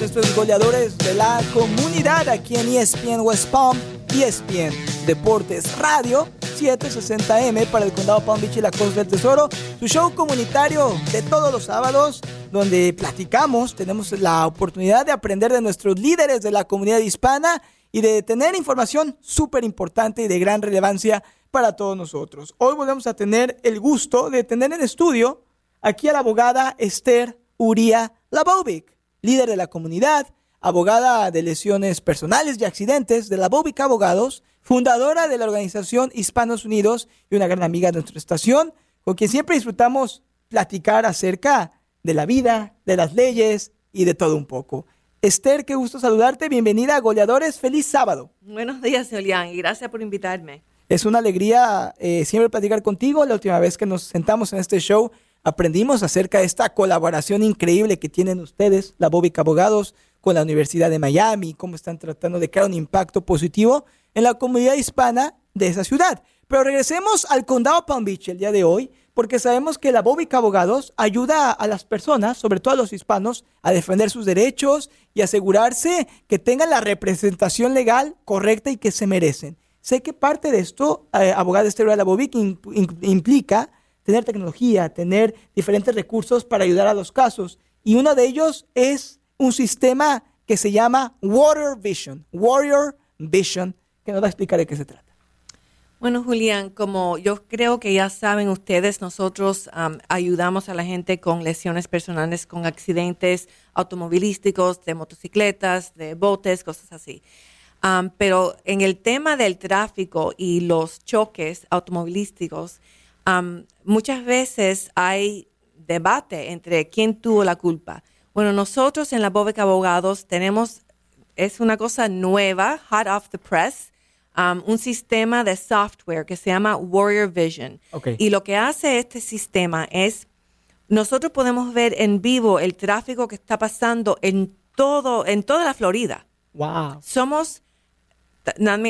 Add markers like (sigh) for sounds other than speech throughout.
estos goleadores de la comunidad aquí en ESPN West Palm, ESPN Deportes Radio 760M para el condado Palm Beach y la Costa del Tesoro, su show comunitario de todos los sábados donde platicamos, tenemos la oportunidad de aprender de nuestros líderes de la comunidad hispana y de tener información súper importante y de gran relevancia para todos nosotros. Hoy volvemos a tener el gusto de tener en estudio aquí a la abogada Esther Uría Labovic, líder de la comunidad, abogada de lesiones personales y accidentes de Labovic Abogados, fundadora de la organización Hispanos Unidos y una gran amiga de nuestra estación, con quien siempre disfrutamos platicar acerca de la vida, de las leyes y de todo un poco. Esther, qué gusto saludarte. Bienvenida a Goleadores. Feliz sábado. Buenos días, Julián, y gracias por invitarme. Es una alegría eh, siempre platicar contigo. La última vez que nos sentamos en este show, aprendimos acerca de esta colaboración increíble que tienen ustedes, la Bobic Abogados, con la Universidad de Miami, cómo están tratando de crear un impacto positivo en la comunidad hispana de esa ciudad. Pero regresemos al condado Palm Beach el día de hoy, porque sabemos que la Bobic Abogados ayuda a las personas, sobre todo a los hispanos, a defender sus derechos y asegurarse que tengan la representación legal correcta y que se merecen. Sé que parte de esto, eh, abogada Esther de la Bobic, implica tener tecnología, tener diferentes recursos para ayudar a los casos. Y uno de ellos es un sistema que se llama Water Vision, Warrior Vision, que nos va a explicar de qué se trata. Bueno, Julián, como yo creo que ya saben ustedes, nosotros ayudamos a la gente con lesiones personales, con accidentes automovilísticos, de motocicletas, de botes, cosas así. pero en el tema del tráfico y los choques automovilísticos, muchas veces hay debate entre quién tuvo la culpa. Bueno, nosotros en la Bobeca Abogados tenemos, es una cosa nueva, hot off the press, Um, un sistema de software que se llama Warrior Vision. Y lo que hace este sistema es, nosotros podemos ver en vivo el tráfico que está pasando en todo, en toda la Florida. Wow. Somos,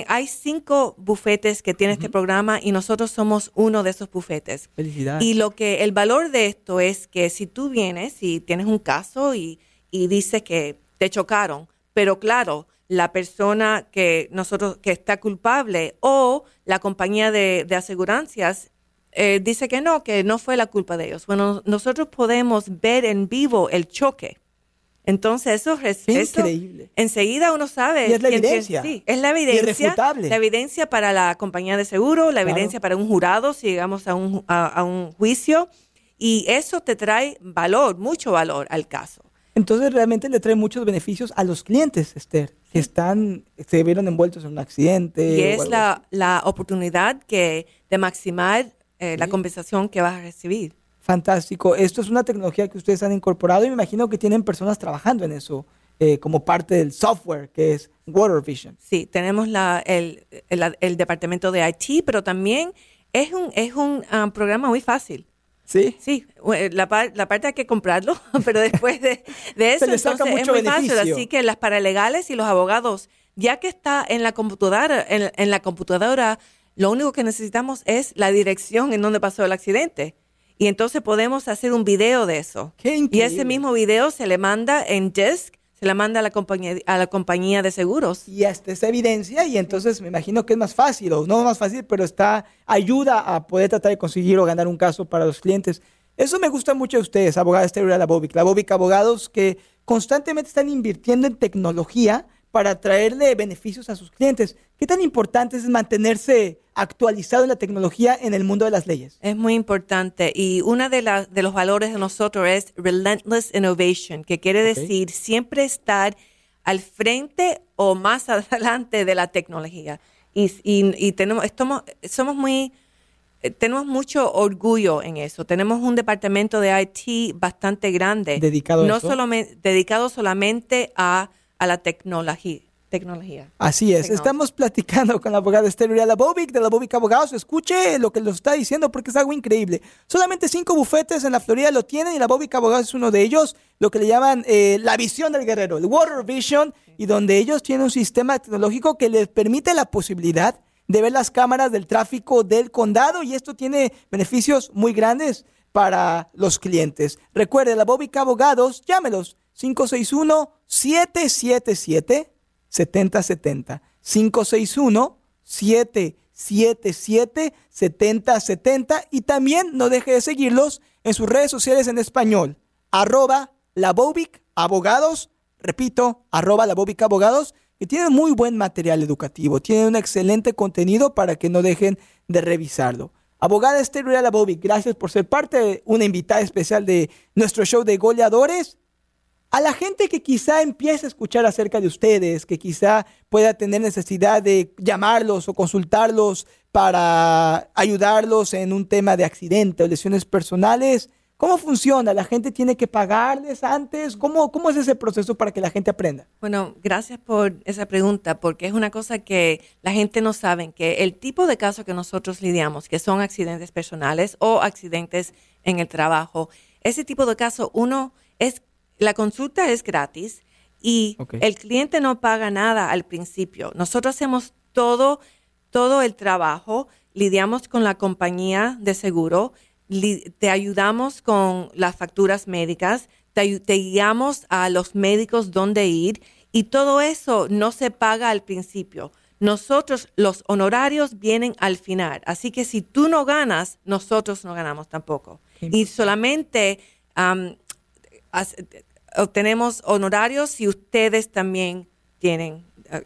hay cinco bufetes que tiene este programa y nosotros somos uno de esos bufetes. Felicidades. Y lo que, el valor de esto es que si tú vienes y tienes un caso y, y dices que te chocaron, pero claro, la persona que nosotros que está culpable o la compañía de, de asegurancias eh, dice que no, que no fue la culpa de ellos. Bueno, nosotros podemos ver en vivo el choque. Entonces, eso es increíble. Enseguida uno sabe. Y es la evidencia. sí, es la evidencia. Irrefutable. La evidencia para la compañía de seguro, la evidencia para un jurado si llegamos a un, a un juicio. Y eso te trae valor, mucho valor al caso. Entonces realmente le trae muchos beneficios a los clientes, Esther, que están, se vieron envueltos en un accidente. Y es la, la, oportunidad que, de maximizar eh, la compensación que vas a recibir. Fantástico. Esto es una tecnología que ustedes han incorporado y me imagino que tienen personas trabajando en eso eh, como parte del software que es Water Vision. Sí, tenemos la, el, el, departamento de IT, pero también es un, es un ah, programa muy fácil. Sí. Sí, la, la, parte hay que comprarlo, (laughs) pero después de, eso entonces es muy fácil. Así que las paralegales y los abogados, ya que está en la computadora, en, la computadora, lo único que necesitamos es la dirección en donde pasó el accidente. Y entonces podemos hacer un video de eso. y ese mismo video se le manda en disk se la manda a la compañía, a la compañía de seguros. Y hasta esa evidencia, y entonces me imagino que es más fácil, o no más fácil, pero está ayuda a poder tratar de conseguir o ganar un caso para los clientes. Eso me gusta mucho a ustedes, abogados este de la Bobic. La Bobic, abogados que constantemente están invirtiendo en tecnología para traerle beneficios a sus clientes. ¿Qué tan importante es mantenerse actualizado en la tecnología en el mundo de las leyes? Es muy importante y uno de, de los valores de nosotros es relentless innovation, que quiere decir siempre estar al frente o más (laughs) adelante de la tecnología. Y, y, tenemos, estamos, somos muy, eh, tenemos mucho orgullo en eso. Tenemos un departamento de IT bastante grande. Dedicado no Solamente, dedicado solamente a a la tecnología. Tecnología. Así es. Estamos platicando con la abogada Esther la Bobic de la Bobic Abogados. Escuche lo que nos está diciendo porque es algo increíble. Solamente cinco bufetes en la Florida lo tienen y la Bobic Abogados es uno de ellos, lo que le llaman eh, la visión del guerrero, el Water Vision, y donde ellos tienen un sistema tecnológico que les permite la posibilidad de ver las cámaras del tráfico del condado y esto tiene beneficios muy grandes para los clientes. Recuerde, la Bobic Abogados, llámelos 561-777-7070. 561-777-7070. Y también no deje de seguirlos en sus redes sociales en español. Arroba la Abogados. Repito, arroba la Abogados que tienen muy buen material educativo, tienen un excelente contenido para que no dejen de revisarlo. Abogada Esther Uriela Bobic, gracias por ser parte de una invitada especial de nuestro show de goleadores. A la gente que quizá empiece a escuchar acerca de ustedes, que quizá pueda tener necesidad de llamarlos o consultarlos para ayudarlos en un tema de accidente o lesiones personales, ¿Cómo funciona? ¿La gente tiene que pagarles antes? ¿Cómo, ¿Cómo es ese proceso para que la gente aprenda? Bueno, gracias por esa pregunta, porque es una cosa que la gente no sabe, que el tipo de casos que nosotros lidiamos, que son accidentes personales o accidentes en el trabajo, ese tipo de casos, uno es, la consulta es gratis y el cliente no paga nada al principio. Nosotros hacemos todo, todo el trabajo, lidiamos con la compañía de seguro, te ayudamos con las facturas médicas, te, guiamos a los médicos dónde ir y todo eso no se paga al principio. Nosotros, los honorarios vienen al final. Así que si tú no ganas, nosotros no ganamos tampoco. Y solamente obtenemos honorarios si ustedes también tienen, ah,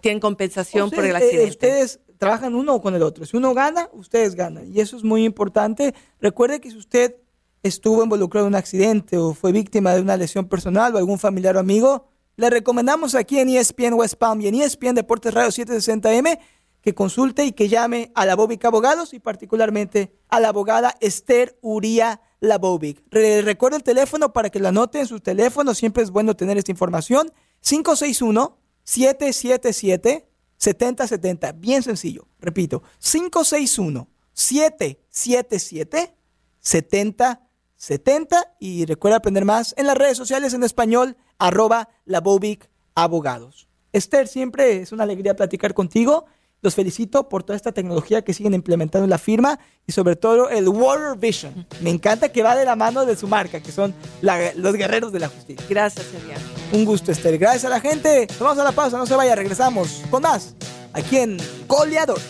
tienen compensación por el eh, accidente. ustedes trabajan uno con el otro. Si uno gana, ustedes ganan. Y eso es muy importante. Recuerde que si usted estuvo involucrado en un accidente o fue víctima de una lesión personal o algún familiar o amigo, le recomendamos aquí en ESPN West Palm y en ESPN Deportes Radio 760M que consulte y que llame a la Bobic Abogados y particularmente a la abogada Esther Uría Labovic. recuerde el teléfono para que lo anote en su teléfono. Siempre es bueno tener esta información. 561 777 7070, bien sencillo. Repito, 561-777-7070 y recuerda aprender más en las redes sociales en español, arroba Abogados. Esther, siempre es una alegría platicar contigo. Los felicito por toda esta tecnología que siguen implementando en la firma y sobre todo el Water Vision. Me encanta que va de la mano de su marca, que son los guerreros de la justicia. Gracias, Elian. Un gusto, Esther. Gracias a la gente. Vamos a la pausa, no se vaya, regresamos con más aquí en Goleadores.